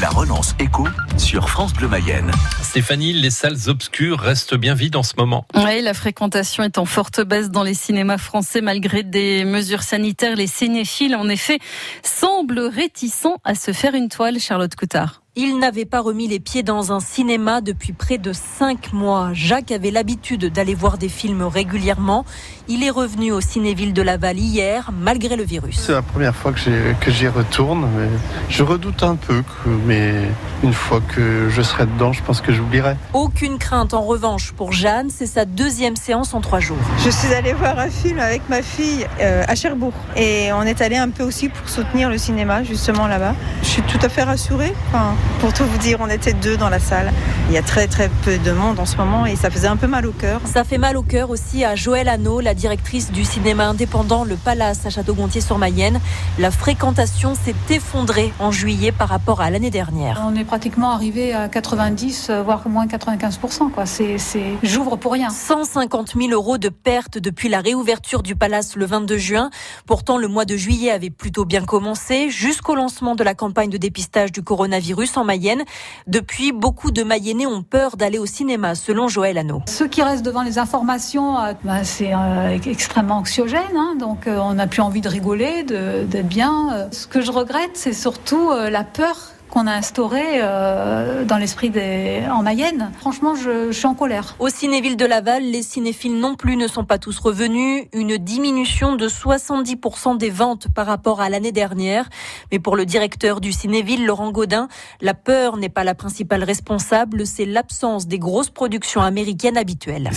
La relance écho sur France Bleu Mayenne. Stéphanie, les salles obscures restent bien vides en ce moment. Oui, la fréquentation est en forte baisse dans les cinémas français malgré des mesures sanitaires. Les cinéphiles, en effet, semblent réticents à se faire une toile, Charlotte Coutard. Il n'avait pas remis les pieds dans un cinéma depuis près de cinq mois. Jacques avait l'habitude d'aller voir des films régulièrement. Il est revenu au Cinéville de Laval hier, malgré le virus. C'est la première fois que j'y retourne. Mais je redoute un peu, que, mais une fois que je serai dedans, je pense que j'oublierai. Aucune crainte en revanche pour Jeanne. C'est sa deuxième séance en trois jours. Je suis allée voir un film avec ma fille euh, à Cherbourg. Et on est allé un peu aussi pour soutenir le cinéma, justement là-bas. Je suis tout à fait rassurée. Enfin, pour tout vous dire, on était deux dans la salle. Il y a très très peu de monde en ce moment et ça faisait un peu mal au cœur. Ça fait mal au cœur aussi à Joël Hano, la directrice du cinéma indépendant Le Palace à Château-Gontier-sur-Mayenne. La fréquentation s'est effondrée en juillet par rapport à l'année dernière. On est pratiquement arrivé à 90, voire moins 95%. Quoi. C'est, c'est... J'ouvre pour rien. 150 000 euros de pertes depuis la réouverture du Palace le 22 juin. Pourtant, le mois de juillet avait plutôt bien commencé jusqu'au lancement de la campagne de dépistage du coronavirus en Mayenne. Depuis, beaucoup de Mayennais ont peur d'aller au cinéma, selon Joël Hano. Ceux qui restent devant les informations, euh, bah, c'est euh, extrêmement anxiogène. Hein, donc, euh, on n'a plus envie de rigoler, d'être bien. Ce que je regrette, c'est surtout la peur qu'on a instauré euh, dans l'esprit des en Mayenne. Franchement, je, je, suis en colère. Au Cinéville de Laval, les cinéphiles non plus ne sont pas tous revenus. Une diminution de 70% des ventes par rapport à l'année dernière. Mais pour le directeur du Cinéville, Laurent Gaudin, la peur n'est pas la principale responsable, c'est l'absence des grosses productions américaines habituelles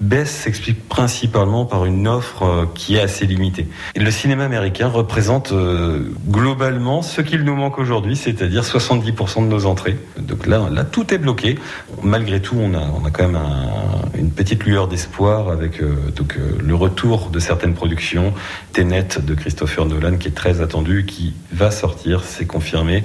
baisse s'explique principalement par une offre euh, qui est assez limitée. Le cinéma américain représente euh, globalement ce qu'il nous manque aujourd'hui, c'est-à-dire 70% de nos entrées. Donc là, tout est bloqué. Malgré tout, on a, on a quand même un, une petite lueur d'espoir avec euh, donc, euh, le retour de certaines productions. Tenet de Christopher Nolan qui est très attendu, qui va sortir, c'est confirmé,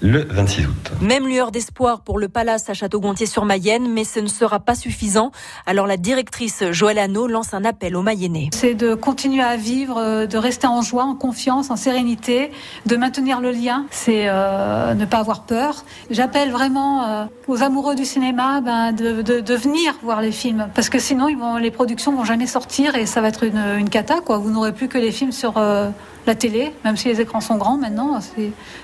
le 26 août. Même lueur d'espoir pour le Palace à Château-Gontier-sur-Mayenne, mais ce ne sera pas suffisant. Alors la directrice Joëlle Hano lance un appel aux Mayennais. C'est de continuer à vivre, euh, de rester en joie, en confiance, en sérénité, de maintenir le lien. C'est euh, ne pas avoir peur. J'appelle vraiment euh, aux amoureux du cinéma ben, de, venir voir les films, parce que sinon les productions vont jamais sortir et ça va être une, une cata. Quoi. Vous n'aurez plus que les films sur euh, la télé, même si les écrans sont grands maintenant.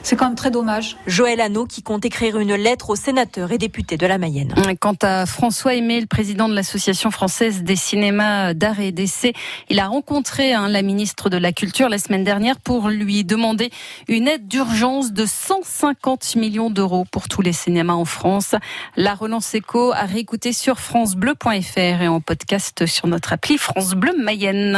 C'est quand même très dommage. Joël Hano qui compte écrire une lettre aux sénateurs et députés de la Mayenne. Quant à François Aimé, le président de l'Association française des cinémas d'art et d'essai, il a rencontré hein, la ministre de la Culture la semaine dernière pour lui demander une aide d'urgence de 150 millions d'euros pour tous les cinémas en France. La relance éco à réécouter sur francebleu.fr et en podcast sur notre appli France Bleu Mayenne.